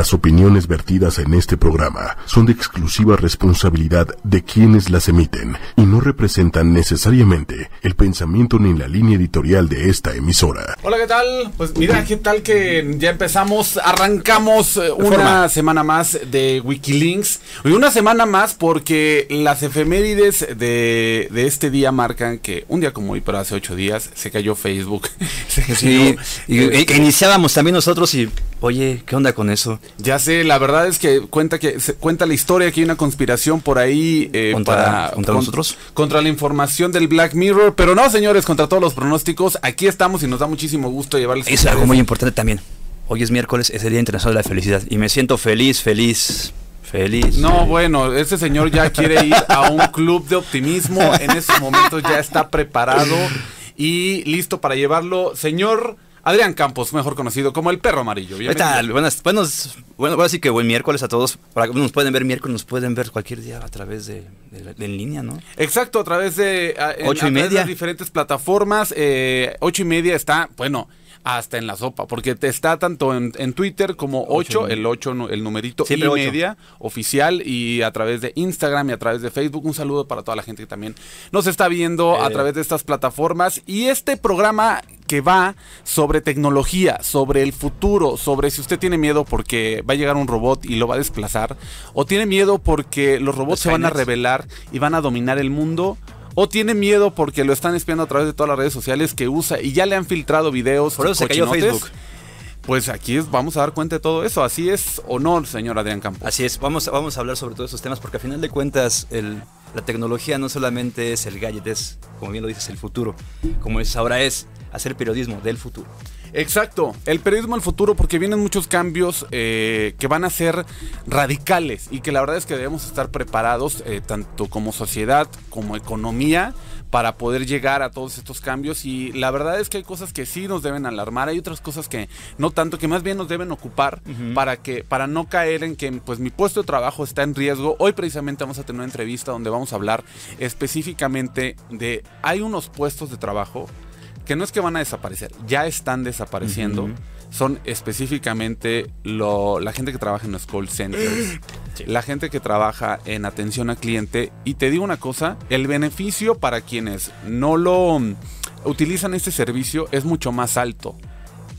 Las opiniones vertidas en este programa son de exclusiva responsabilidad de quienes las emiten y no representan necesariamente el pensamiento ni la línea editorial de esta emisora. Hola, ¿qué tal? Pues mira, ¿qué tal que ya empezamos, arrancamos eh, una semana más de Wikilinks? Y una semana más porque las efemérides de, de este día marcan que un día como hoy, pero hace ocho días, se cayó Facebook. se Sí, y, y que iniciábamos también nosotros y, oye, ¿qué onda con eso? Ya sé, la verdad es que cuenta que se cuenta la historia que hay una conspiración por ahí eh, ¿Contra- para contra nosotros? contra la información del Black Mirror, pero no, señores, contra todos los pronósticos. Aquí estamos y nos da muchísimo gusto llevarles Es algo muy importante también. Hoy es miércoles, es el Día Internacional de la Felicidad y me siento feliz, feliz, feliz. No, bueno, este señor ya quiere ir a un club de optimismo. En estos momentos ya está preparado y listo para llevarlo. Señor Adrián Campos, mejor conocido como el perro amarillo. ¿Qué tal? Buenas, buenos, bueno, ahora sí que buen miércoles a todos. Para- Nos pueden ver miércoles, nos pueden ver cualquier día a través de, de- de en línea, ¿no? Exacto, a través de a- en- Ocho y a través de media. las diferentes plataformas. eh, ocho y media está, bueno, hasta en la sopa, porque te está tanto en, en Twitter como Ocho 8, y el 8, el numerito y media oficial y a través de Instagram y a través de Facebook. Un saludo para toda la gente que también nos está viendo a Eh. través de estas plataformas. Y este programa que va sobre tecnología, sobre el futuro, sobre si usted tiene miedo porque va a llegar un robot y lo va a desplazar, o tiene miedo porque los robots se van a revelar y van a dominar el mundo. O tiene miedo porque lo están espiando a través de todas las redes sociales que usa y ya le han filtrado videos. Por eso se cayó. Facebook. Pues aquí es- vamos a dar cuenta de todo eso. Así es o no, señor Adrián Campos. Así es, vamos, a- vamos a hablar sobre todos esos temas porque a final de cuentas el- la tecnología no solamente es el gadget, es, como bien lo dices, el futuro. Como es ahora es hacer periodismo del futuro. Exacto, el periodismo del futuro porque vienen muchos cambios eh, que van a ser radicales y que la verdad es que debemos estar preparados eh, tanto como sociedad como economía para poder llegar a todos estos cambios. Y la verdad es que hay cosas que sí nos deben alarmar, hay otras cosas que no tanto, que más bien nos deben ocupar para que para no caer en que pues mi puesto de trabajo está en riesgo. Hoy precisamente vamos a tener una entrevista donde vamos a hablar específicamente de hay unos puestos de trabajo que no es que van a desaparecer, ya están desapareciendo. Son específicamente lo- la gente que trabaja en los call centers, la gente que trabaja en atención al cliente. Y te digo una cosa, el beneficio para quienes no lo mm, utilizan este servicio es mucho más alto.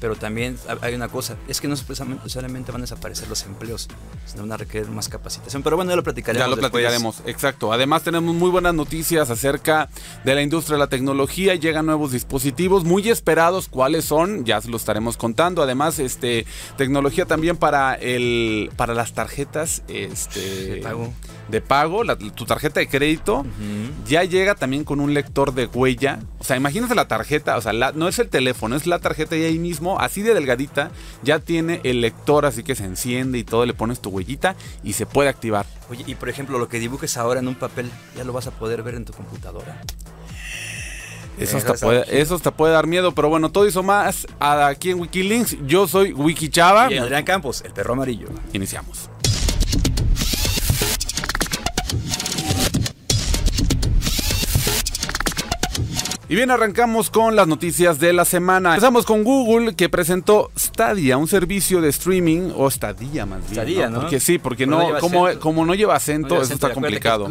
Pero también ha- hay una cosa, es que no solamente van a desaparecer los empleos, sino van a requerir más capacitación. Pero bueno, ya lo platicaremos. Ya lo después. platicaremos, exacto. Además tenemos muy buenas noticias acerca de la industria de la tecnología. Llegan nuevos dispositivos muy esperados. ¿Cuáles son? Ya se lo estaremos contando. Además, este tecnología también para el para las tarjetas este, De pago. de pago, la- tu tarjeta de crédito. Ya llega también con un lector de huella. O sea, imagínate la tarjeta, o sea, la- no es el teléfono, es la tarjeta y ahí mismo, así de delgadita, ya tiene el lector, así que se enciende y todo, le pones tu huellita y se puede activar. Oye, y por ejemplo, lo que dibujes ahora en un papel, ya lo vas a poder ver en tu computadora. Eso hasta, puede, eso hasta puede dar miedo, pero bueno, todo eso más aquí en Wikilinks. Yo soy Wiki Chava. Y Adrián Campos, el perro amarillo. Iniciamos. Y bien, arrancamos con las noticias de la semana. Empezamos con Google, que presentó Stadia, un servicio de streaming, o Stadia más bien. Stadia, ¿no? Porque sí, porque no como, no lleva acento, No lleva eso acento, está es complicado.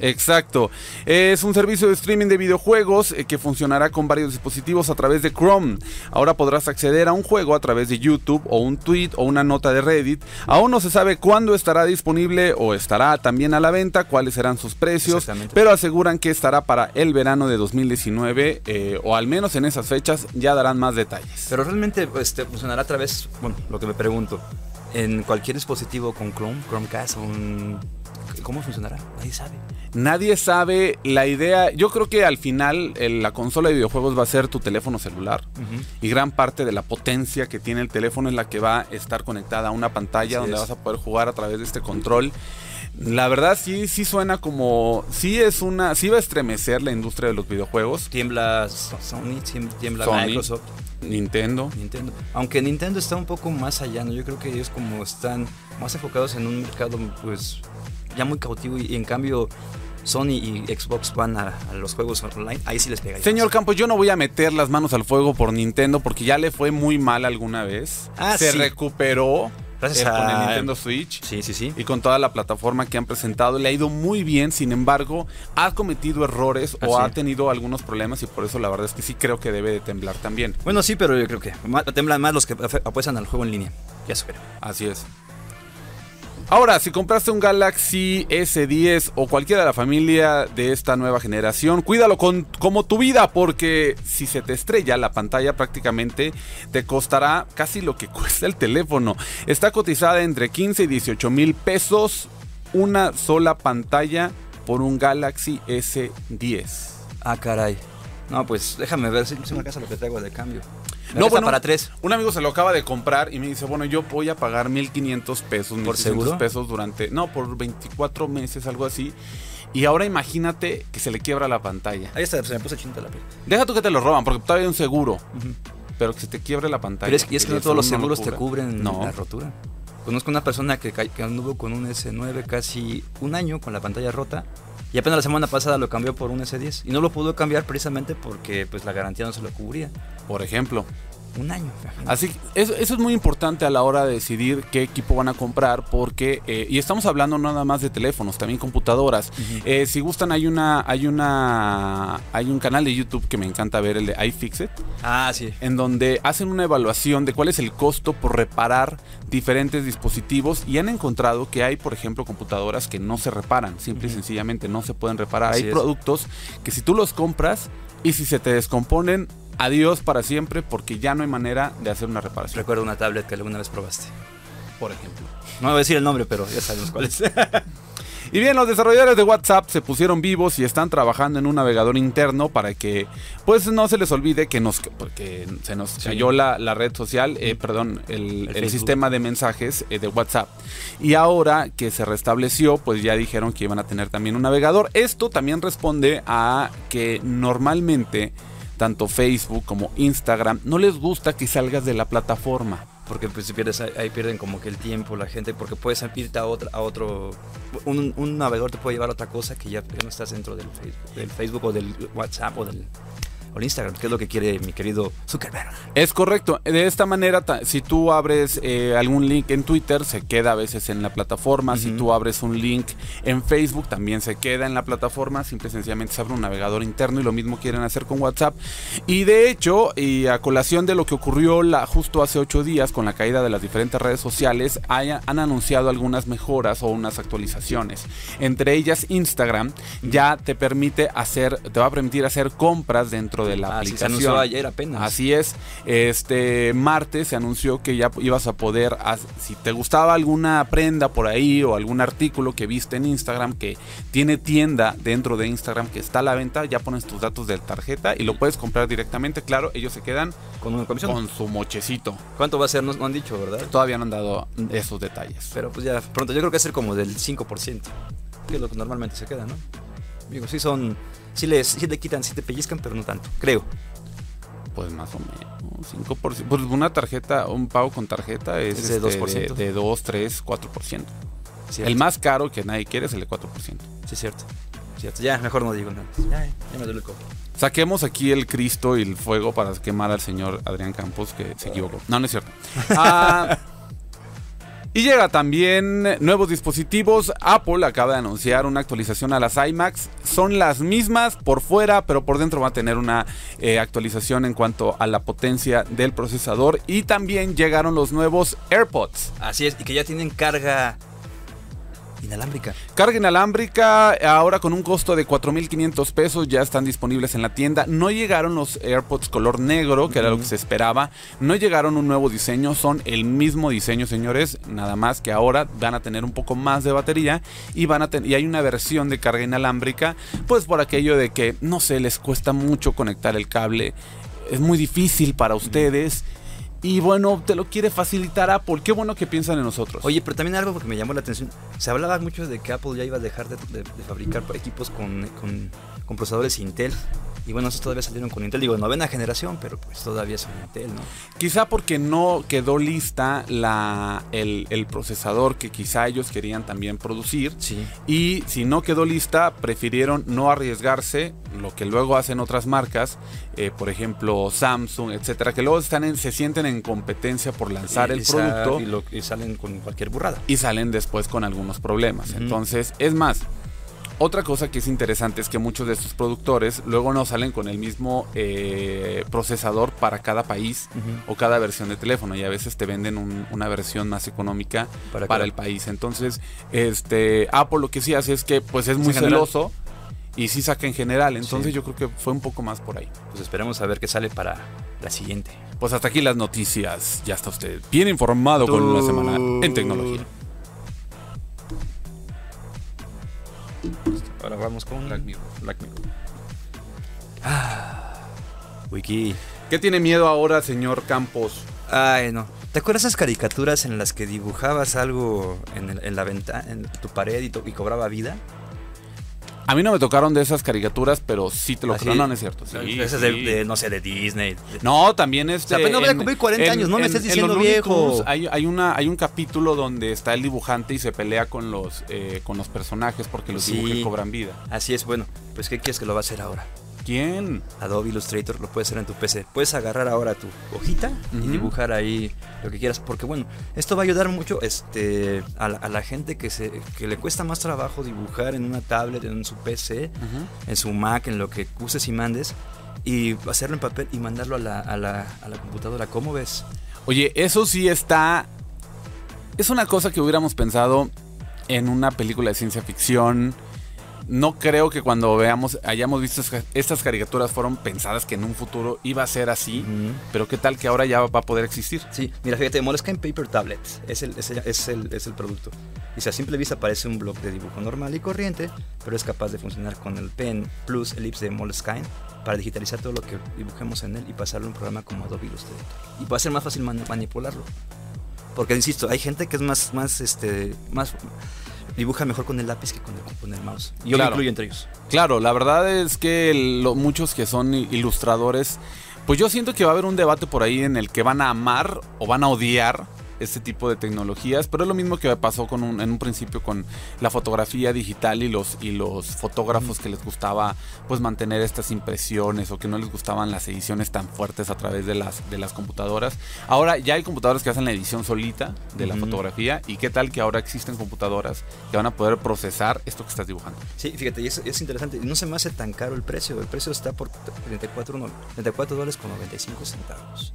Exacto. Es un servicio de streaming de videojuegos eh, que funcionará con varios dispositivos a través de Chrome. Ahora podrás acceder a un juego a través de YouTube o un tweet o una nota de Reddit. Aún no se sabe cuándo estará disponible o estará también a la venta, cuáles serán sus precios, pero aseguran que estará para el verano de 2019 eh, o al menos en esas fechas ya darán más detalles. Pero realmente este, funcionará a través, bueno, lo que me pregunto, en cualquier dispositivo con Chrome, Chromecast, un... ¿cómo funcionará? Nadie sabe. Nadie sabe la idea. Yo creo que al final el- la consola de videojuegos va a ser tu teléfono celular. Y gran parte de la potencia que tiene el teléfono es la que va a estar conectada a una pantalla Así donde es. vas a poder jugar a través de este control. La verdad sí, sí suena como, sí es una, sí va a estremecer la industria de los videojuegos. Tiembla Sony, tiem- tiembla Sony. Microsoft, Nintendo. Nintendo. Aunque Nintendo está un poco más allá, ¿no? Yo creo que ellos como están más enfocados en un mercado pues ya muy cautivo y, y en cambio Sony y Xbox van a, a los juegos online, ahí sí les pega. Señor Campos, yo no voy a meter las manos al fuego por Nintendo porque ya le fue muy mal alguna vez. Ah, Se sí. recuperó. Gracias eh, con el a- Nintendo Switch. Sí, sí, sí. Y con toda la plataforma que han presentado, le ha ido muy bien. Sin embargo, ha cometido errores o ha tenido algunos problemas y por eso la verdad es que sí creo que debe de temblar también. Bueno, sí, pero yo creo que temblan más los que apuestan al juego en línea. Ya eso creo. Así es. Ahora, si compraste un Galaxy S10 o cualquiera de la familia de esta nueva generación, cuídalo con, como tu vida, porque si se te estrella la pantalla prácticamente te costará casi lo que cuesta el teléfono. Está cotizada entre 15 y 18 mil pesos una sola pantalla por un Galaxy S10. Ah, caray. No, pues déjame ver si, me lo que traigo de cambio. No, bueno, para tres. Un amigo se lo acaba de comprar y me dice, bueno, yo voy a pagar 1500 pesos, ¿Por 1600 seguro? pesos durante, no, por 24 meses, algo así. Y ahora imagínate que se le quiebra la pantalla. Ahí está, se me puso chinta la piel. Deja tú que te lo roban, porque todavía hay un seguro, pero que se te quiebre la pantalla. Pero es que, es que no todos los seguros te cubren No. la rotura. Conozco una persona que anduvo con un S9 casi un año con la pantalla rota y apenas la semana pasada lo cambió por un S10 y no lo pudo cambiar precisamente porque pues la garantía no se lo cubría. Por ejemplo. Un año. Así que eso, eso es muy importante a la hora de decidir qué equipo van a comprar porque eh, y estamos hablando no nada más de teléfonos, también computadoras. Eh, si gustan hay una hay una hay un canal de YouTube que me encanta ver el de iFixit Ah, sí. en donde hacen una evaluación de cuál es el costo por reparar diferentes dispositivos y han encontrado que hay, por ejemplo, computadoras que no se reparan, simple y sencillamente no se pueden reparar. Así hay es. productos que si tú los compras y si se te descomponen, adiós para siempre porque ya no hay manera de hacer una reparación, Recuerdo una tablet que alguna vez probaste. por ejemplo. No voy a decir el nombre, pero ya sabemos cuál es. Y bien, los desarrolladores de WhatsApp se pusieron vivos y están trabajando en un navegador interno para que, pues, no se les olvide que nos, porque se nos cayó la, la red social, eh, perdón, el, El el Facebook. sistema de mensajes eh, de WhatsApp. Y ahora que se restableció, pues ya dijeron que iban a tener también un navegador. Esto también responde a que normalmente tanto Facebook como Instagram no les gusta que salgas de la plataforma. Porque pues pierdes ahí, pierden como que el tiempo, la gente, porque puedes irte a, otra, a otro, un, un navegador te puede llevar a otra cosa que ya no estás dentro del Facebook, del Facebook o del WhatsApp o del, o el Instagram, que es lo que quiere mi querido Zuckerberg. Es correcto. De esta manera, si tú abres eh, algún link en Twitter, se queda a veces en la plataforma. Si tú abres un link en Facebook, también se queda en la plataforma. Simple y sencillamente se abre un navegador interno y lo mismo quieren hacer con WhatsApp. Y de hecho, y a colación de lo que ocurrió la, justo hace ocho días con la caída de las diferentes redes sociales, haya- han anunciado algunas mejoras o unas actualizaciones. Entre ellas, Instagram ya te permite hacer, te va a permitir hacer compras dentro de la Ah, sí, se aplicación. anunció ayer apenas. Así es. Este martes se anunció que ya ibas a poder, si te gustaba alguna prenda por ahí o algún artículo que viste en Instagram que tiene tienda dentro de Instagram que está a la venta, ya pones tus datos de tarjeta y lo puedes comprar directamente. Claro, ellos se quedan Con una comisión. con su mochecito. ¿Cuánto va a ser? No, no han dicho, ¿verdad? Todavía no han dado esos detalles. Pero pues ya pronto, yo creo que va a ser como del 5%, que es lo que normalmente se queda, ¿no? Digo, sí son, sí, les, sí le quitan, sí te pellizcan, pero no tanto, creo. Pues más o menos, 5%. Pues una tarjeta, un pago con tarjeta es, Es de este, 2%. de, de 2, 3, 4%. Cierto. El más caro que nadie quiere es el de 4%. Sí, cierto. Cierto. Ya, mejor no digo nada. Ya, ya me duele el coco. Saquemos aquí el Cristo y el fuego para quemar al señor Adrián Campos, que se equivocó. No, no es cierto. Ah, y llega también nuevos dispositivos. Apple acaba de anunciar una actualización a las iMacs. Son las mismas por fuera, pero por dentro va a tener una eh, actualización en cuanto a la potencia del procesador. Y también llegaron los nuevos AirPods. Así es, y que ya tienen carga inalámbrica. Carga inalámbrica, ahora con un costo de 4.500 pesos, ya están disponibles en la tienda. No llegaron los AirPods color negro, que era lo que se esperaba. No llegaron un nuevo diseño, son el mismo diseño, señores. Nada más que ahora van a tener un poco más de batería y, van a y hay una versión de carga inalámbrica, pues por aquello de que, no sé, les cuesta mucho conectar el cable. Es muy difícil para ustedes. Y bueno, te lo quiere facilitar Apple. Qué bueno que piensan en nosotros. Oye, pero también algo que me llamó la atención. Se hablaba mucho de que Apple ya iba a dejar de, de- de fabricar equipos con, con- con procesadores Intel. Y bueno, esos todavía salieron con Intel, digo, novena generación, pero pues todavía son Intel, ¿no? Quizá porque no quedó lista la, el, el procesador que quizá ellos querían también producir. Sí. Y si no quedó lista, prefirieron no arriesgarse, lo que luego hacen otras marcas, eh, por ejemplo Samsung, etcétera, que luego están en- se sienten en competencia por lanzar Y- el y producto Y, lo- y salen con cualquier burrada. y salen después con algunos problemas. Entonces, es más, otra cosa que es interesante es que muchos de estos productores luego no salen con el mismo eh, procesador para cada país o cada versión de teléfono y a veces te venden un- una versión más económica Para el país. Entonces, este Apple lo que sí hace es que pues es muy celoso y sí saca en general. Entonces Sí. yo creo que fue un poco más por ahí. Pues esperemos a ver qué sale para la siguiente. Pues hasta aquí las noticias. Ya está usted bien informado con una semana en tecnología. Ahora vamos con Black Mirror, Black Mirror. Wiki. ¿Qué tiene miedo ahora, señor Campos? Ay, no. ¿Te acuerdas esas caricaturas en las que dibujabas algo en, el- en la ventana, en tu pared y, to- y cobraba vida? A mí no me tocaron de esas caricaturas, pero sí te lo ¿Ah, creo. No, no es cierto. Sí, Esas sí. de, de, no sé, de Disney. No, también este. O sea, voy a cumplir 40 años, no me estés diciendo viejo. Hay, hay una, hay un capítulo donde está el dibujante y se pelea con los, eh, con los personajes porque los Sí. dibujos cobran vida. Así es, bueno, pues ¿qué quieres que lo va a hacer ahora? ¿Quién? Adobe Illustrator lo puedes hacer en tu PC. Puedes agarrar ahora tu hojita y dibujar ahí lo que quieras. Porque bueno, esto va a ayudar mucho este, a, la, a la gente que, se, que le cuesta más trabajo dibujar en una tablet, en su PC, en su Mac, en lo que uses y mandes. Y hacerlo en papel y mandarlo a la, a la, a la computadora. ¿Cómo ves? Oye, eso sí está. Es una cosa que hubiéramos pensado en una película de ciencia ficción. No creo que cuando veamos, hayamos visto estas caricaturas fueron pensadas que en un futuro iba a ser así. Pero qué tal que ahora ya va a poder existir. Sí, mira, fíjate, Moleskine Paper Tablet es el, es, el, es, el, es el producto. Y si a simple vista parece un blog de dibujo normal y corriente, pero es capaz de funcionar con el Pen Plus Ellipse de Moleskine para digitalizar todo lo que dibujemos en él y pasarlo a un programa como Adobe Illustrator. Y va a ser más fácil mani- manipularlo. Porque, insisto, hay gente que es más, más, este, más... Dibuja mejor con el lápiz que con el, con el mouse. Yo Claro. me incluyo entre ellos. Claro, la verdad es que lo- muchos que son ilustradores, pues yo siento que va a haber un debate por ahí en el que van a amar o van a odiar este tipo de tecnologías, pero es lo mismo que pasó con un- en un principio con la fotografía digital y los y los fotógrafos que les gustaba pues mantener estas impresiones o que no les gustaban las ediciones tan fuertes a través de las de las computadoras. Ahora ya hay computadoras que hacen la edición solita de la Ujú. fotografía y qué tal que ahora existen computadoras que van a poder procesar esto que estás dibujando. Sí, fíjate, y es, es interesante. No se me hace tan caro el precio. El precio está por 34, no, 34 dólares con 95 centavos.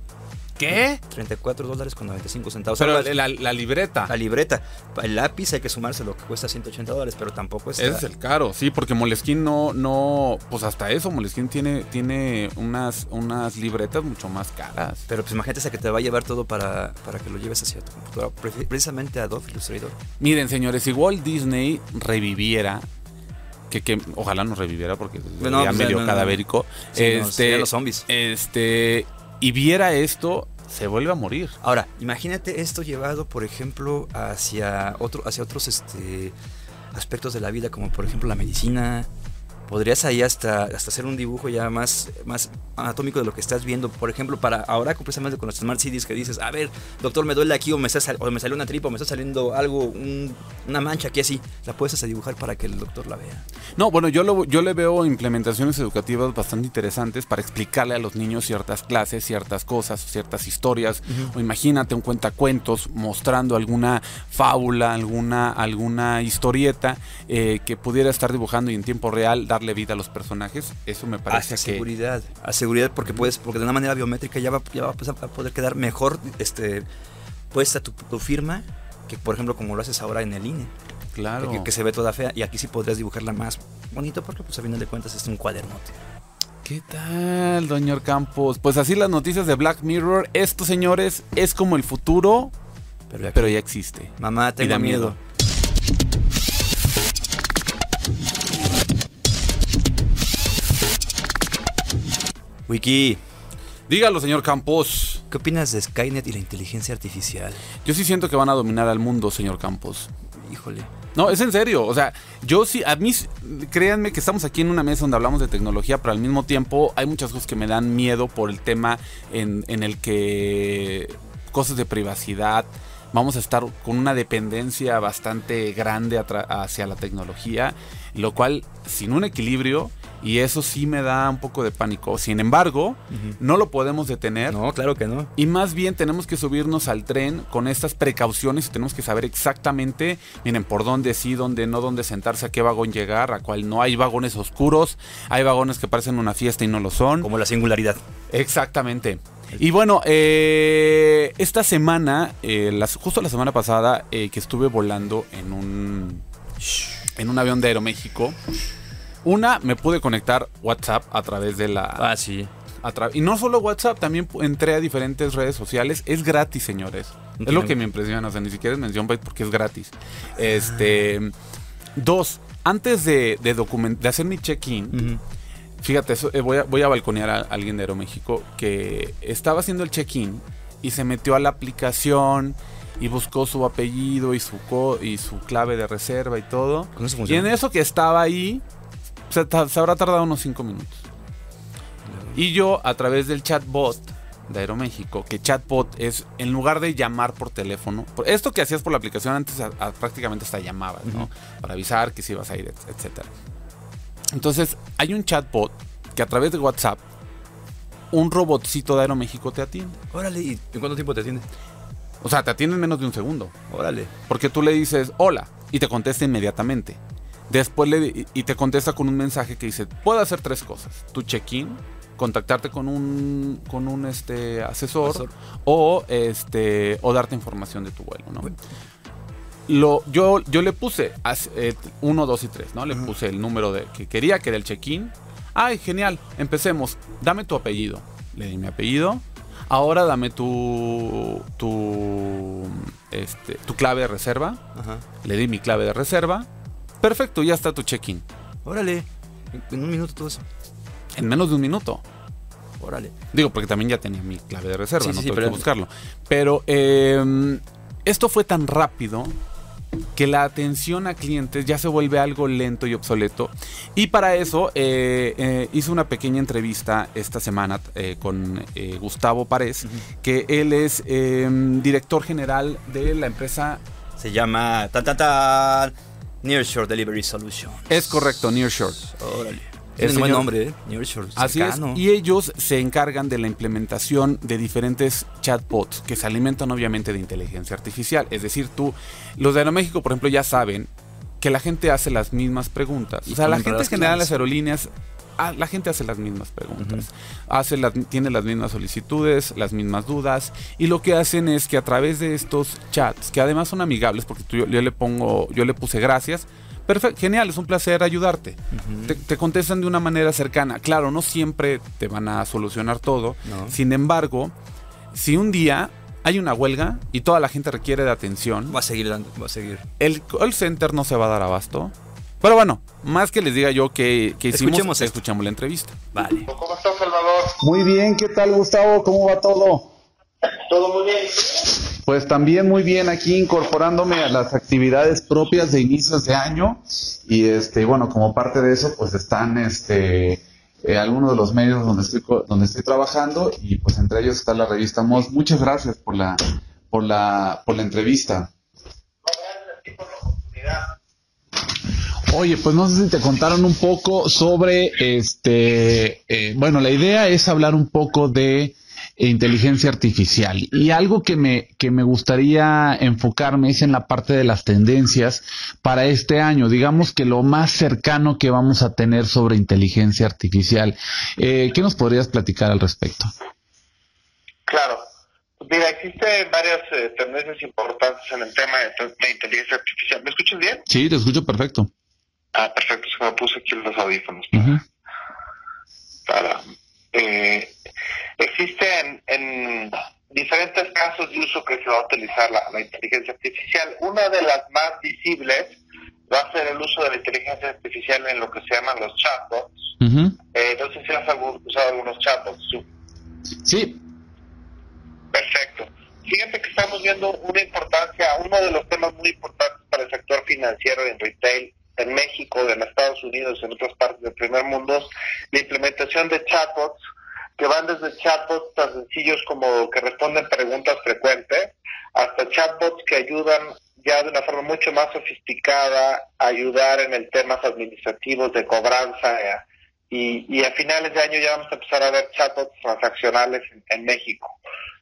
¿Qué? 34 dólares con 95 centavos. Pero la, la libreta. la libreta, el lápiz hay que sumarse lo que cuesta 180 dólares, pero tampoco es. Ese es el caro, sí, porque Moleskine no, no, pues hasta eso, Moleskine tiene, tiene unas, unas libretas mucho más caras. Pero pues imagínate esa que te va a llevar todo para, para que lo lleves hacia tu computadora. Pre- Precisamente Adobe Illustrator. Miren, señores, si Walt Disney reviviera, que, que ojalá no reviviera porque Bueno, ya pues, medio no, no, cadavérico, Sí, no, este, los zombies. este, y viera esto, se vuelve a morir. Ahora, imagínate esto llevado, por ejemplo, hacia otro, hacia otros este, aspectos de la vida, como por ejemplo la medicina. Podrías ahí hasta, hasta hacer un dibujo ya más, más anatómico de lo que estás viendo. Por ejemplo, para ahora precisamente con los Smart Cities que dices, a ver, doctor, me duele aquí o me, está o me salió una tripa o me está saliendo algo, un- una mancha aquí así. La puedes hasta dibujar para que el doctor la vea. No, bueno, yo, lo- yo le veo implementaciones educativas bastante interesantes para explicarle a los niños ciertas clases, ciertas cosas, ciertas historias. O imagínate un cuentacuentos mostrando alguna fábula, alguna, alguna historieta eh, que pudiera estar dibujando y en tiempo real darle vida a los personajes. Eso me parece que... seguridad. A seguridad porque puedes, porque de una manera biométrica ya va, ya va pues, a poder quedar mejor este, puesta tu, tu firma que por ejemplo como lo haces ahora en el INE. Claro. Que, que se ve toda fea y aquí sí podrías dibujarla más bonito porque pues a final de cuentas es un cuadernote. ¿Qué tal, doñor Campos? Pues así las noticias de Black Mirror. Esto, señores, es como el futuro, Pero, ya- pero ya existe. mamá, Y tengo da miedo. Wiki, Dígalo, señor Campos. ¿qué opinas de Skynet y la inteligencia artificial? Yo sí siento que van a dominar al mundo, señor Campos. Híjole. No, es en serio. O sea, yo sí, a mí, créanme que estamos aquí en una mesa donde hablamos de tecnología, pero al mismo tiempo hay muchas cosas que me dan miedo por el tema en, en el que cosas de privacidad, vamos a estar con una dependencia bastante grande hacia la tecnología, lo cual sin un equilibrio y eso sí me da un poco de pánico. Sin embargo, no lo podemos detener. No, claro que no. Y más bien tenemos que subirnos al tren con estas precauciones y tenemos que saber exactamente, miren, por dónde sí, dónde no, dónde sentarse, a qué vagón llegar, a cuál no. Hay vagones oscuros, hay vagones que parecen una fiesta y no lo son. Como la singularidad. Exactamente. Y bueno, eh, esta semana, eh, justo la semana pasada, eh, que estuve volando en un, en un avión de Aeroméxico, una, me pude conectar WhatsApp a través de la... Ah, sí. y no solo WhatsApp, también entré a diferentes redes sociales. Es gratis, señores. Es lo que me impresiona. O sea, ni siquiera es mención porque es gratis. Este. Dos, antes de, de, hacer mi check-in, fíjate, eh, voy, a, voy a balconear a alguien de Aeroméxico que estaba haciendo el check-in y se metió a la aplicación y buscó su apellido y su, y su clave de reserva y todo. y en eso que estaba ahí, se, habrá tardado unos 5 minutos. Y yo, a través del chatbot de Aeroméxico, que chatbot es en lugar de llamar por teléfono, esto que hacías por la aplicación antes prácticamente hasta llamabas, ¿no? Para avisar que si ibas a ir, etc. Entonces, hay un chatbot que a través de WhatsApp, un robotcito de Aeroméxico te atiende. Órale, ¿y en cuánto tiempo te atiende? O sea, te atiende en menos de un segundo. Órale. Porque tú le dices hola y te contesta inmediatamente. Después le, y te contesta con un mensaje que dice, puedo hacer tres cosas. Tu check-in, contactarte con un, con un este, asesor, o este o darte información de tu vuelo, ¿no? Lo, yo, yo le puse 1, 2 y 3, ¿no? Le puse el número de, que quería, que era el check-in. Ay, genial, empecemos. Dame tu apellido. Le di mi apellido. Ahora dame tu, tu, este, tu clave de reserva. Le di mi clave de reserva. Perfecto, ya está tu check-in. Órale, en un minuto todo eso. En menos de un minuto. Órale. Digo, porque también ya tenía mi clave de reserva, no tengo que buscarlo. Pero em, esto fue tan rápido que la atención a clientes ya se vuelve algo lento y obsoleto. Y para eso eh, eh, hice una pequeña entrevista esta semana eh, con Gustavo Párez, que él es em, director general de la empresa. Se llama... Tan, tan, tan, Nearshore Delivery Solution. Es correcto, Nearshore. Órale. Es un buen nombre, ¿eh? Nearshore. Así es. Y ellos se encargan de la implementación de diferentes chatbots que se alimentan obviamente de inteligencia artificial. Es decir, tú, los de Aeroméxico, por ejemplo, ya saben que la gente hace las mismas preguntas. o sea, la gente en general, las aerolíneas Ah, la gente hace las mismas preguntas, hace tiene las mismas solicitudes, las mismas dudas, y lo que hacen es que a través de estos chats, que además son amigables, porque yo, le pongo, yo le puse gracias, perfecto, genial, es un placer ayudarte. te, contestan de una manera cercana. Claro, no siempre te van a solucionar todo. Sin embargo, si un día hay una huelga y toda la gente requiere de atención, va a seguir, va a seguir. El call center no se va a dar abasto. Pero bueno, más que les diga yo que, que hicimos, escuchemos, escuchamos la entrevista. Vale. ¿Cómo estás, Salvador? Muy bien, ¿qué tal, Gustavo? ¿Cómo va todo? Todo muy bien. Pues también muy bien aquí incorporándome a las actividades propias de inicios de año y este bueno como parte de eso pues están este eh, algunos de los medios donde estoy donde estoy trabajando y pues entre ellos está la revista Moss. Muchas gracias por la por la por la entrevista. Oye, pues no sé si te contaron un poco sobre este, eh, bueno, la idea es hablar un poco de inteligencia artificial y algo que me que me gustaría enfocarme es en la parte de las tendencias para este año, digamos que lo más cercano que vamos a tener sobre inteligencia artificial. Eh, ¿Qué nos podrías platicar al respecto? Claro, Mira, existen varias eh, tendencias importantes en el tema de, inteligencia artificial. ¿Me escuchas bien? Sí, te escucho perfecto. Ah, perfecto, se me puse aquí los audífonos. Para, eh, existen en diferentes casos de uso que se va a utilizar la, inteligencia artificial. Una de las más visibles va a ser el uso de la inteligencia artificial en lo que se llaman los chatbots. eh, no sé si has usado algunos chatbots. Sí. Perfecto. Fíjate que estamos viendo una importancia, uno de los temas muy importantes para el sector financiero y en retail en México, en Estados Unidos, en otras partes del primer mundo, la implementación de chatbots que van desde chatbots tan sencillos como que responden preguntas frecuentes hasta chatbots que ayudan ya de una forma mucho más sofisticada a ayudar en el temas administrativos de cobranza eh, y, a finales de año ya vamos a empezar a ver chatbots transaccionales en, México,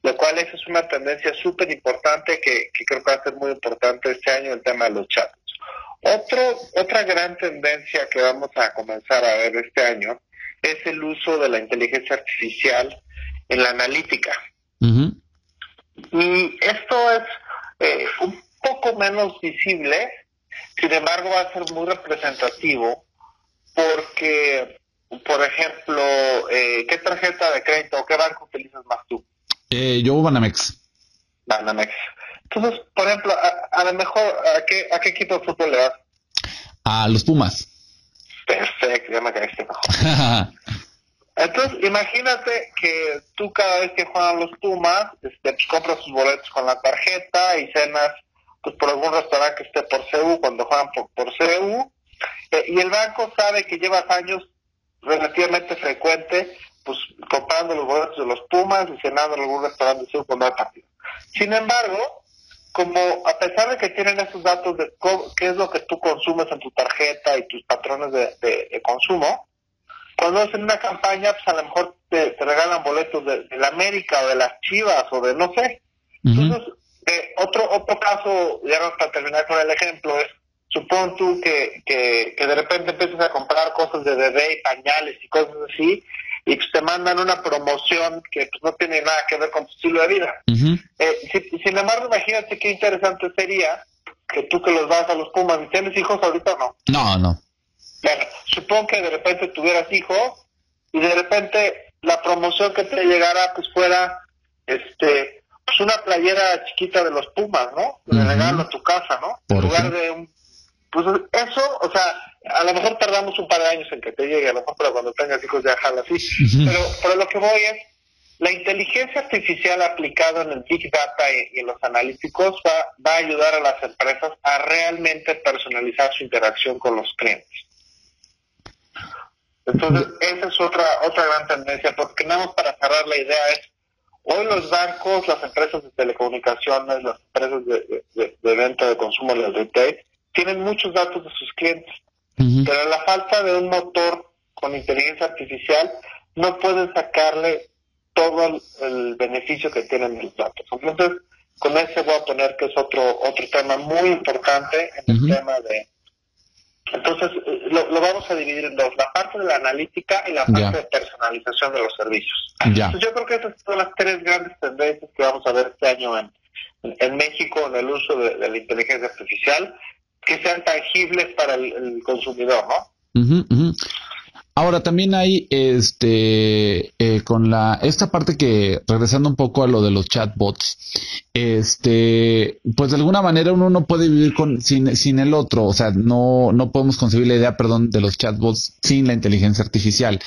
lo cual esa es una tendencia súper importante que, creo que va a ser muy importante este año el tema de los chatbots. Otro, otra gran tendencia que vamos a comenzar a ver este año es el uso de la inteligencia artificial en la analítica. Y esto es eh, un poco menos visible, sin embargo va a ser muy representativo porque, por ejemplo, eh, ¿qué tarjeta de crédito o qué banco utilizas más tú? Eh, yo Banamex. Banamex. Entonces, por ejemplo, a, lo mejor, ¿a qué, ¿a qué equipo de fútbol le das? A los Pumas. Perfecto, ya me caíste mejor. Entonces, imagínate que tú cada vez que juegan los Pumas, este, pues, compras tus boletos con la tarjeta y cenas pues por algún restaurante que esté por CEU cuando juegan por, por CEU. Eh, y el banco sabe que llevas años relativamente frecuente pues comprando los boletos de los Pumas y cenando en algún restaurante de CEU cuando hay partido. Sin embargo, como a pesar de que tienen esos datos de qué es lo que tú consumes en tu tarjeta y tus patrones de, consumo, cuando hacen una campaña, pues a lo mejor te, regalan boletos de, la América o de las Chivas o de no sé. Entonces, eh, otro otro caso, ya para terminar con el ejemplo, es, supón tú que, que, que de repente empiezas a comprar cosas de bebé y pañales y cosas así, y pues te mandan una promoción que pues no tiene nada que ver con tu estilo de vida. Eh, sin embargo, imagínate qué interesante sería que tú que los vas a los Pumas, ¿tienes hijos ahorita o no? No, no. Bueno, supongo que de repente tuvieras hijos y de repente la promoción que te llegara pues fuera este pues una playera chiquita de los Pumas, ¿no? De regalo a tu casa, ¿no? en lugar de un pues eso, o sea, a lo mejor tardamos un par de años en que te llegue, a lo mejor para cuando tengas hijos ya jala así. Pero, pero lo que voy es, la inteligencia artificial aplicada en el Big Data y, en los analíticos va, va, a ayudar a las empresas a realmente personalizar su interacción con los clientes. Entonces, esa es otra, otra gran tendencia, porque nada más para cerrar la idea es, hoy los bancos, las empresas de telecomunicaciones, las empresas de, de, de venta de consumo del retail, tienen muchos datos de sus clientes, pero la falta de un motor con inteligencia artificial no pueden sacarle todo el, beneficio que tienen los datos. Entonces, con ese voy a poner que es otro otro tema muy importante en el tema de... Entonces, eh, lo, vamos a dividir en dos, la parte de la analítica y la parte de personalización de los servicios. Entonces, yo creo que esas son las tres grandes tendencias que vamos a ver este año en, en México en el uso de la inteligencia artificial que sean tangibles para el, consumidor, ¿no? Ahora también hay este eh, con la esta parte que regresando un poco a lo de los chatbots, este pues de alguna manera uno no puede vivir con sin, sin el otro, o sea no no podemos concebir la idea, perdón, de los chatbots sin la inteligencia artificial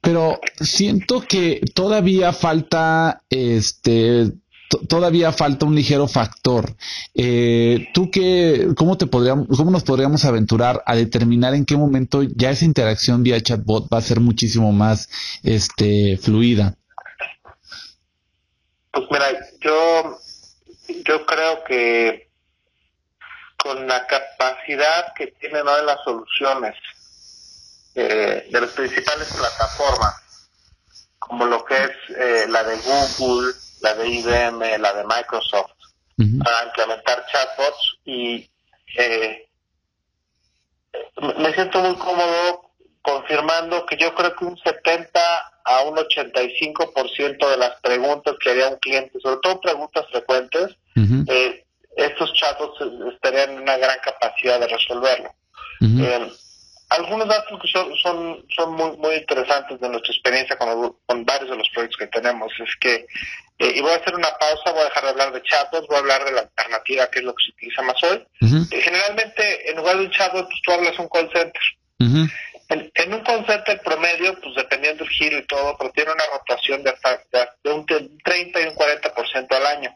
pero siento que todavía falta este todavía falta un ligero factor. Eh, ¿Tú qué, cómo, te podríamos, cómo nos podríamos aventurar a determinar en qué momento ya esa interacción vía chatbot va a ser muchísimo más este, fluida? Pues mira, yo, yo creo que con la capacidad que tienen hoy las soluciones eh, de las principales plataformas, como lo que es eh, la de Google, la de IBM, la de Microsoft, para implementar chatbots y eh, me siento muy cómodo confirmando que yo creo que un 70 a un 85% de las preguntas que haría un cliente, sobre todo preguntas frecuentes, eh, estos chatbots estarían en una gran capacidad de resolverlo. Eh, algunos datos que son, son, son muy, muy interesantes de nuestra experiencia con, con varios de los proyectos que tenemos es que eh, y voy a hacer una pausa, voy a dejar de hablar de chatbots, voy a hablar de la alternativa que es lo que se utiliza más hoy. Eh, generalmente, en lugar de un chatbot, pues tú hablas un call center. en, un call center promedio, pues dependiendo del giro y todo, pero tiene una rotación de hasta de, un 30 y un 40% al año.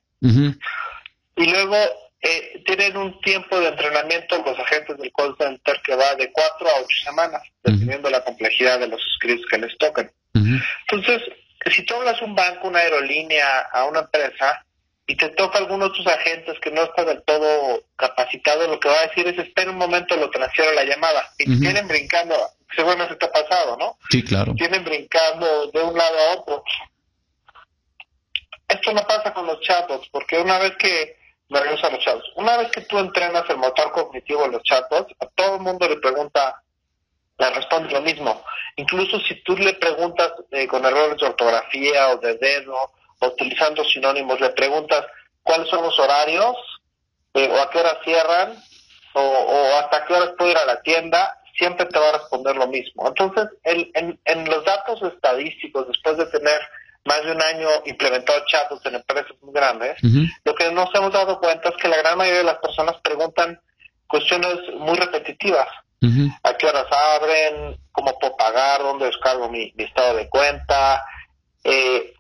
Y luego, eh, tienen un tiempo de entrenamiento los agentes del call center que va de cuatro a ocho semanas, dependiendo la complejidad de los scripts que les toquen. Entonces, si tú hablas un banco, una aerolínea, a una empresa, y te toca alguno de tus agentes que no está del todo capacitado, lo que va a decir es espera un momento, lo transfiero la llamada. Y tienen brincando, seguramente te ha pasado, ¿no? Sí, claro. Tienen brincando de un lado a otro. Esto no pasa con los chatbots, porque una vez que, me regreso a los chatbots, una vez que tú entrenas el motor cognitivo de los chatbots, a todo el mundo le pregunta, le responde lo mismo. Incluso si tú le preguntas eh, con errores de ortografía o de dedo, o utilizando sinónimos, le preguntas cuáles son los horarios, eh, o a qué hora cierran, o, hasta qué horas puedo ir a la tienda, siempre te va a responder lo mismo. Entonces, en, en los datos estadísticos, después de tener más de un año implementado chatos en empresas muy grandes, lo que nos hemos dado cuenta es que la gran mayoría de las personas preguntan cuestiones muy repetitivas. ¿A qué horas abren? ¿Cómo puedo pagar? ¿Dónde descargo mi, estado de cuenta? Eh,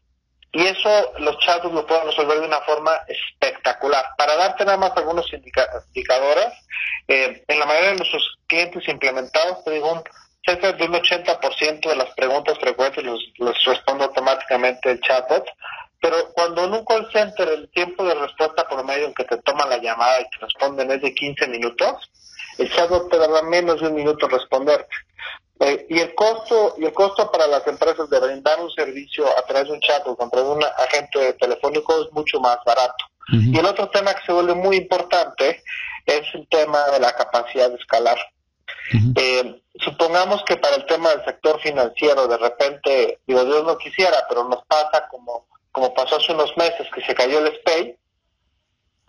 y eso los chatos lo pueden resolver de una forma espectacular. Para darte nada más algunos indicadores, eh, en la mayoría de nuestros clientes implementados, te digo, un cerca de un 80% de las preguntas frecuentes los, responde automáticamente el chatbot, pero cuando en un call center el tiempo de respuesta promedio en que te toma la llamada y te responden es de 15 minutos, el chatbot te dará menos de un minuto responderte. Eh, y el costo y el costo para las empresas de brindar un servicio a través de un chatbot, a través de un agente telefónico es mucho más barato. Y el otro tema que se vuelve muy importante es el tema de la capacidad de escalar. Eh, supongamos que para el tema del sector financiero, de repente, digo, Dios no quisiera, pero nos pasa como, como pasó hace unos meses que se cayó el SPAY,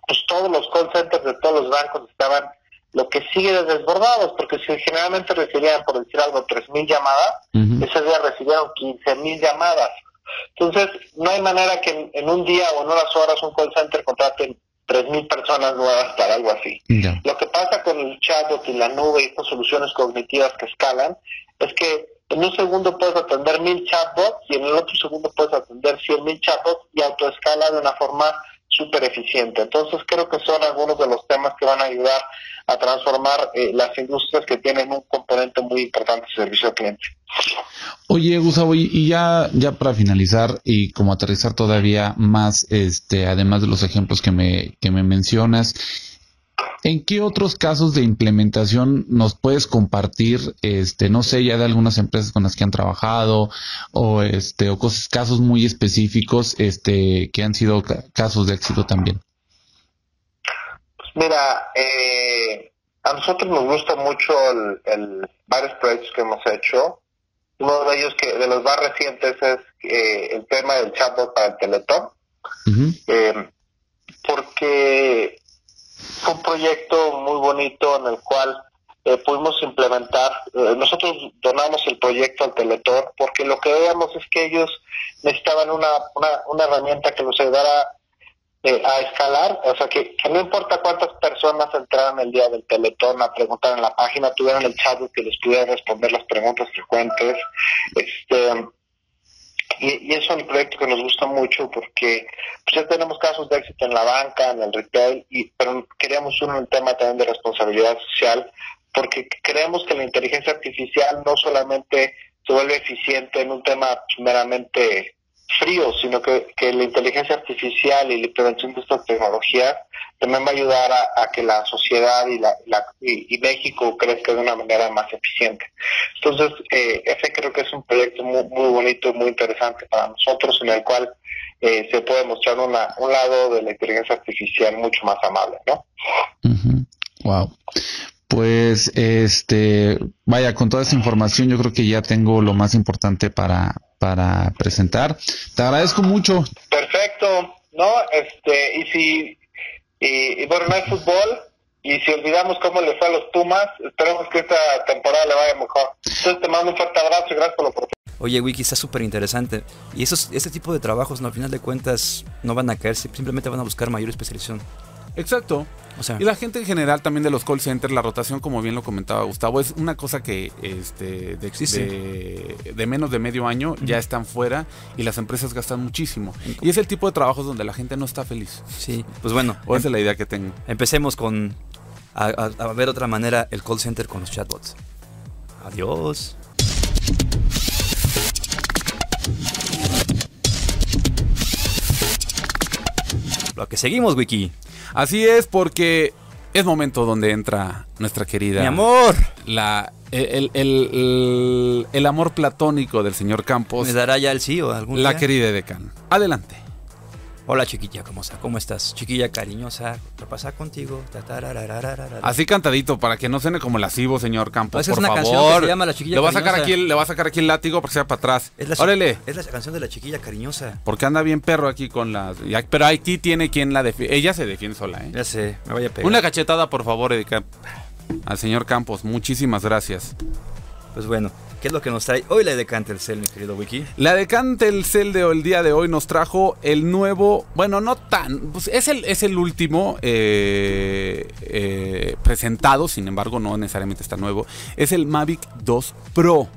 pues todos los call centers de todos los bancos estaban lo que sigue de desbordados, porque si generalmente recibían, por decir algo, 3.000 llamadas, ese día recibieron 15.000 llamadas. Entonces, no hay manera que en, un día o en unas horas un call center contrate 3.000 personas nuevas para algo así. Lo que pasa con el chatbot y la nube y estas soluciones cognitivas que escalan es que en un segundo puedes atender mil chatbots y en el otro segundo puedes atender 100.000 chatbots y autoescala de una forma súper eficiente. Entonces creo que son algunos de los temas que van a ayudar a transformar eh, las industrias que tienen un componente muy importante de servicio al cliente. Oye, Gustavo, y ya, ya para finalizar y como aterrizar todavía más, este, además de los ejemplos que me, que me mencionas, ¿En qué otros casos de implementación nos puedes compartir, este, no sé, ya de algunas empresas con las que han trabajado o este, o casos muy específicos, este, que han sido casos de éxito también? Pues mira, eh, a nosotros nos gusta mucho el, varios proyectos que hemos hecho. Uno de ellos que de los más recientes es eh, el tema del chatbot para el Teletón, eh, porque fue un proyecto muy bonito en el cual eh, pudimos implementar, eh, nosotros donamos el proyecto al Teletor porque lo que veíamos es que ellos necesitaban una, una, herramienta que los ayudara eh, a escalar, o sea, que, no importa cuántas personas entraran el día del Teletón a preguntar en la página, tuvieran el chat que les pudiera responder las preguntas frecuentes. Este, y, y, es un proyecto que nos gusta mucho porque pues ya tenemos casos de éxito en la banca, en el retail, y, pero queríamos uno el tema también de responsabilidad social porque creemos que la inteligencia artificial no solamente se vuelve eficiente en un tema meramente frío, sino que, que la inteligencia artificial y la implementación de estas tecnologías también va a ayudar a, que la sociedad y, la, y, México crezca de una manera más eficiente. Entonces, eh, ese creo que es un proyecto muy, bonito, muy interesante para nosotros, en el cual eh, se puede mostrar una, un lado de la inteligencia artificial mucho más amable, ¿no? Wow. Pues, este, vaya, con toda esa información yo creo que ya tengo lo más importante para, para presentar. Te agradezco mucho. Perfecto, ¿no? Este, y si, y, bueno, no hay fútbol, y si olvidamos cómo le fue a los Pumas, esperemos que esta temporada le vaya mejor. Entonces te mando un fuerte abrazo y gracias por la oportunidad. Oye, Wiki, está súper interesante. Y esos, ese tipo de trabajos, no, al final de cuentas, no van a caerse, simplemente van a buscar mayor especialización. Exacto. O sea, Y la gente en general también de los call centers, la rotación, como bien lo comentaba Gustavo, es una cosa que este, de, Sí, sí. de- de menos de medio año ya están fuera y las empresas gastan muchísimo. Y es el tipo de trabajos donde la gente no está feliz. sí, pues bueno, O esa es la idea que tengo. empecemos con a, a- a ver otra manera el call center con los chatbots. Adiós. Lo que seguimos, Wiki. Así es porque es momento donde entra nuestra querida... Mi amor. La, el, el- el- el amor platónico del señor Campos, ¿Me dará ya el sí o algún la día? querida Decan. Adelante. Hola, chiquilla, ¿cómo, está? ¿cómo estás? Chiquilla cariñosa, ¿qué pasa contigo? Así cantadito para que no suene como lascivo, señor Campos. Esa es por una favor. canción que se llama La Chiquilla le va a sacar aquí el, le va a sacar aquí el látigo para que sea para atrás. Es la, Órale. es la canción de la chiquilla cariñosa. Porque anda bien perro aquí con las. ya- Pero aquí tiene quien la defiende. Ella se defiende sola, ¿eh? Ya sé, me voy a pegar. Una cachetada, por favor, Erika. Al señor Campos. Muchísimas gracias. Pues bueno, ¿qué es lo que nos trae hoy la de Cantelcel, mi querido Wiki? La de Cantelcel de el día de hoy nos trajo el nuevo. Bueno, no tan. pues es, el, es el último eh, eh, presentado, sin embargo, no necesariamente está nuevo. Es el Mavic 2 Pro.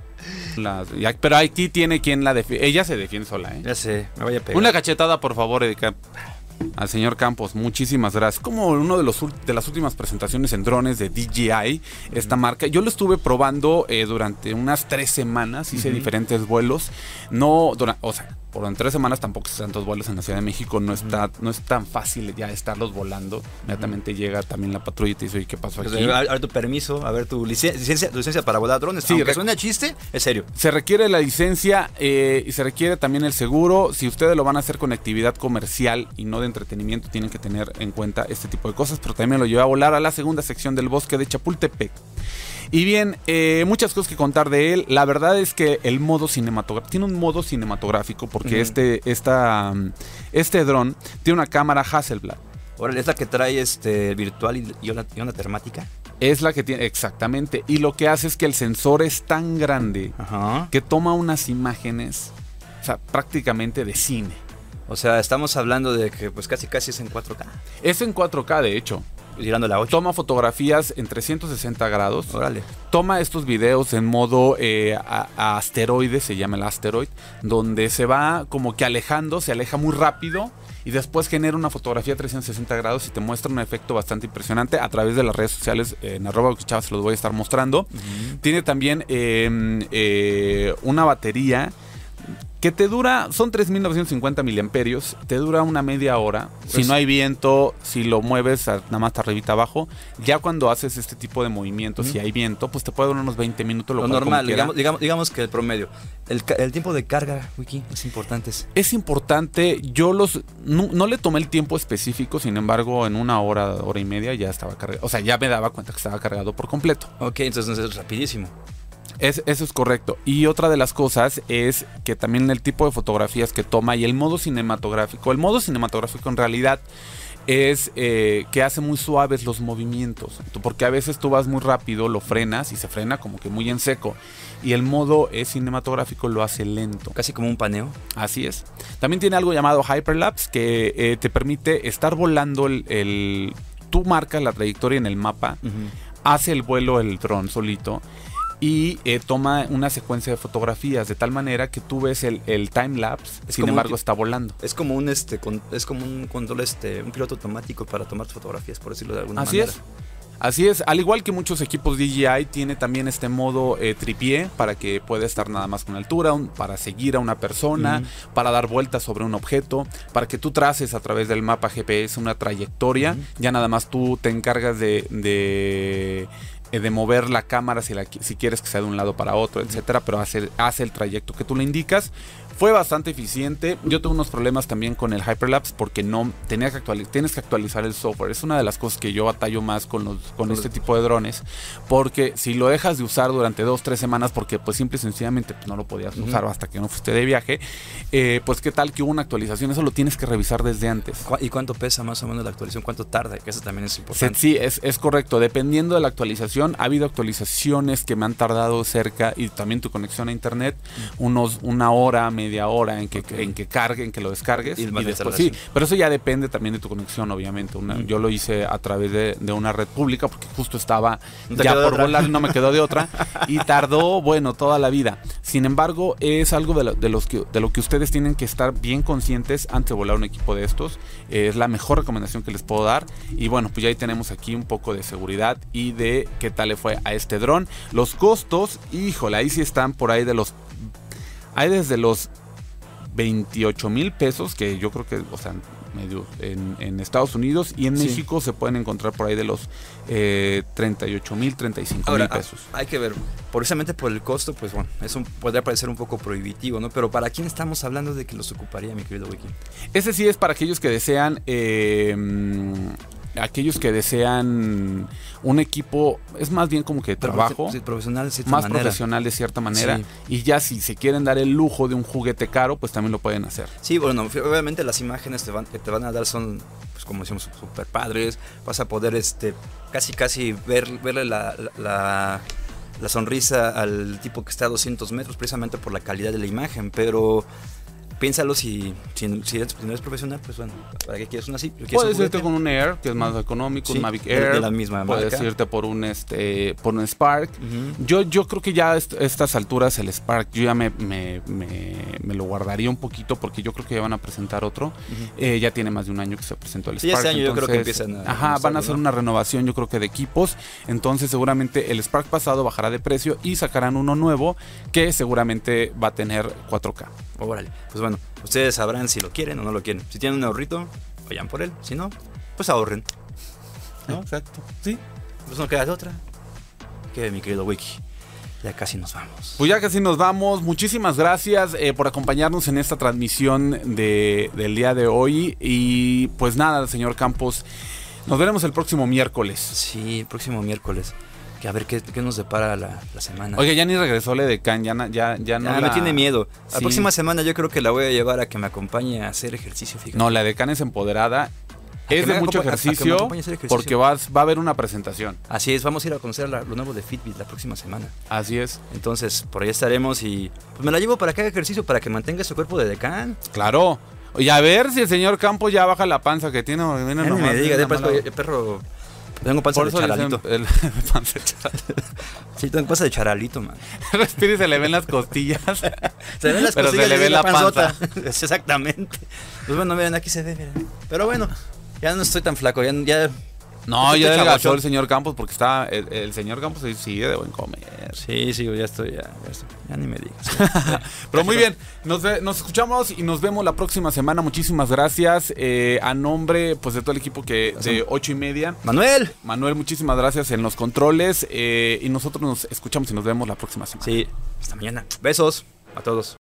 Ya- pero aquí tiene quien la defiende. Ella se defiende sola, ¿eh? Ya sé, me voy a pegar. Una cachetada, por favor, Erika. Al señor Campos, muchísimas gracias. Como uno de los de las últimas presentaciones en drones de DJI, esta marca. Yo lo estuve probando eh, durante unas tres semanas, hice diferentes vuelos. No, o sea, por en tres semanas tampoco hice tantos vuelos en la Ciudad de México. No está, no es tan fácil ya estarlos volando. Inmediatamente llega también la patrulla y te dice, "Oye, ¿qué pasó Pues, aquí? a, a ver tu permiso, a ver tu licen- licencia, tu licencia para volar drones. Sí, Aunque rec- suene a chiste, es serio. Se requiere la licencia eh, y se requiere también el seguro. Si ustedes lo van a hacer con actividad comercial y no de entretenimiento, tienen que tener en cuenta este tipo de cosas. Pero también lo lleva a volar a la segunda sección del bosque de Chapultepec. Y bien, eh, muchas cosas que contar de él. La verdad es que el modo cinematográfico, tiene un modo cinematográfico porque este, esta, mm, este dron tiene una cámara Hasselblad. Ahora, es la que trae este virtual y, y una, y una termática. Es la que tiene, exactamente. Y lo que hace es que el sensor es tan grande Ajá. que toma unas imágenes, o sea, prácticamente de cine. O sea, estamos hablando de que pues casi casi es en 4K. Es en 4K, de hecho. Tirando la 8. Toma fotografías en 360 grados. Órale. Toma estos videos en modo eh, a, a asteroide, se llama el asteroid, donde se va como que alejando, se aleja muy rápido y después genera una fotografía 360 grados y te muestra un efecto bastante impresionante a través de las redes sociales. eh, en arroba Chavas se los voy a estar mostrando. Tiene también eh, eh, una batería que te dura, son 3.950 miliamperios, te dura una media hora. si Pues- no hay viento, si lo mueves a- nada más arribita abajo, ya cuando haces este tipo de movimientos, si hay viento, pues te puede durar unos 20 minutos. Lo, Lo normal, digamos, digamos, digamos que el promedio. El tiempo de carga, Wiki, es importante. Es importante, yo los no, no le tomé el tiempo específico, sin embargo, en una hora, hora y media ya estaba cargado. O sea, ya me daba cuenta que estaba cargado por completo. Ok, entonces es rapidísimo. Es- eso es correcto. Y otra de las cosas es que también el tipo de fotografías que toma y el modo cinematográfico. El modo cinematográfico en realidad es eh, que hace muy suaves los movimientos. Porque a veces tú vas muy rápido, lo frenas y se frena como que muy en seco. Y el modo eh, cinematográfico lo hace lento. Casi como un paneo. Así es. También tiene algo llamado Hyperlapse que eh, te permite estar volando el, el- Tú marcas la trayectoria en el mapa hace el vuelo el dron solito y eh, toma una secuencia de fotografías de tal manera que tú ves el, el time lapse, Es sin un embargo está volando. Es como un este con- es como un control este un piloto automático para tomar fotografías, por decirlo de alguna Así manera. es. Así es, al igual que muchos equipos DJI, tiene también este modo eh, tripié para que pueda estar nada más con altura, un- para seguir a una persona, para dar vueltas sobre un objeto, para que tú traces a través del mapa GPS una trayectoria. Ya nada más tú te encargas de, de, de mover la cámara si, la si quieres que sea de un lado para otro, etcétera, pero hace, hace el trayecto que tú le indicas. Fue bastante eficiente. Yo tuve unos problemas también con el Hyperlapse porque no tenía que actualizar, tienes que actualizar el software. Es una de las cosas que yo batallo más con los con este tipo de drones, porque si lo dejas de usar durante dos tres semanas, porque pues simple y sencillamente pues, no lo podías usar hasta que no fuiste de viaje, eh, pues qué tal que hubo una actualización, eso lo tienes que revisar desde antes. ¿Cu- ¿Y cuánto pesa más o menos la actualización? ¿Cuánto tarda? Que eso también es importante. Sí, es, es correcto. Dependiendo de la actualización, ha habido actualizaciones que me han tardado cerca y también tu conexión a internet, unos una hora, media media hora en que, Ok. en que cargue, en que lo descargues. Y después sí. Pero eso ya depende también de tu conexión, obviamente. Una- Mm. Yo lo hice a través de, de una red pública porque justo estaba No ya por volar y no me quedó de otra. y tardó, bueno, toda la vida. Sin embargo, es algo de lo, de los que, de lo que ustedes tienen que estar bien conscientes antes de volar un equipo de estos. Eh, es la mejor recomendación que les puedo dar. Y bueno, pues ya ahí tenemos aquí un poco de seguridad y de qué tal le fue a este dron. Los costos, híjole, ahí sí están por ahí de los... Hay desde los 28 mil pesos, que yo creo que, o sea, medio en, en Estados Unidos y en Sí. México se pueden encontrar por ahí de los eh, 38 mil, 35 Ahora, mil pesos. ah, hay que ver, precisamente por el costo, pues bueno, eso podría parecer un poco prohibitivo, ¿no? Pero ¿para quién estamos hablando de que los ocuparía, mi querido Wiki? Ese sí es para aquellos que desean, eh, aquellos que desean un equipo, es más bien como que de trabajo. Sí, profesional de cierta más manera. profesional de cierta manera Sí. y ya si se quieren dar el lujo de un juguete caro pues también lo pueden hacer Sí, bueno, obviamente las imágenes te van, que te van a dar son, pues como decimos, super padres. Vas a poder, este, casi, casi ver, verle la, la, la sonrisa al tipo que está a 200 metros, precisamente por la calidad de la imagen. Pero piénsalo si, si, si eres, si no eres profesional, pues bueno, ¿para qué quieres una así? ¿Quieres puedes un irte con un Air que es más económico Sí, un Mavic Air de la misma puedes marca. irte por un este por un Spark yo yo creo que ya a est- estas alturas el Spark yo ya me, me, me- me lo guardaría un poquito porque yo creo que ya van a presentar otro Eh, ya tiene más de un año que se presentó el Sí, Spark este año yo creo que entonces, empiezan a ajá van a hacer ¿no? una renovación yo creo que de equipos entonces seguramente el Spark pasado bajará de precio y sacarán uno nuevo que seguramente va a tener 4K Órale. Pues bueno, ustedes sabrán si lo quieren o no lo quieren. Si tienen un ahorrito, vayan por él. Si no, pues ahorren. ¿No? exacto sí Pues no queda de otra. Que mi querido Wiki. Ya casi nos vamos. Pues ya casi nos vamos. Muchísimas gracias eh, por acompañarnos en esta transmisión de, del día de hoy. Y pues nada, señor Campos, nos veremos el próximo miércoles. Sí, el próximo miércoles. Que a ver qué, qué nos depara la, la semana. Oye, ya ni regresó le de Can, ya, ya, ya no. Ya, la- me tiene miedo. La próxima semana yo creo que la voy a llevar a que me acompañe a hacer ejercicio. Fíjate. No, la de Can es empoderada. Es de mucho a- a ejercicio ejercicio. porque vas, va a haber una presentación. Así es, vamos a ir a conocer la- lo nuevo de Fitbit la próxima semana. Así es. Entonces, por ahí estaremos y pues me la llevo para que haga ejercicio, para que mantenga su cuerpo de decán. Claro. Oye, a ver si el señor Campos ya baja la panza que tiene. nomás me diga, de perro, perro. Tengo panza Por de le charalito. el, panza de charalito. Sí, tengo panza de charalito, man. Respira y se le ven las costillas. Se ven las Pero se costillas le y ve la panzota. Exactamente. Pues bueno, miren, aquí se ve, miren. Pero bueno, ya no estoy tan flaco, ya, ya No, ya adelgazó el señor Campos porque está. El, el señor Campos sí sigue de buen comer. Sí, sí, ya estoy, ya, ya, estoy. ya ni me digas. Pero muy bien, nos, ve- nos escuchamos y nos vemos la próxima semana. Muchísimas gracias. eh, a nombre pues de todo el equipo que de ocho y media. Manuel. Manuel, muchísimas gracias en los controles. eh, y nosotros nos escuchamos y nos vemos la próxima semana. Sí, hasta mañana. Besos a todos.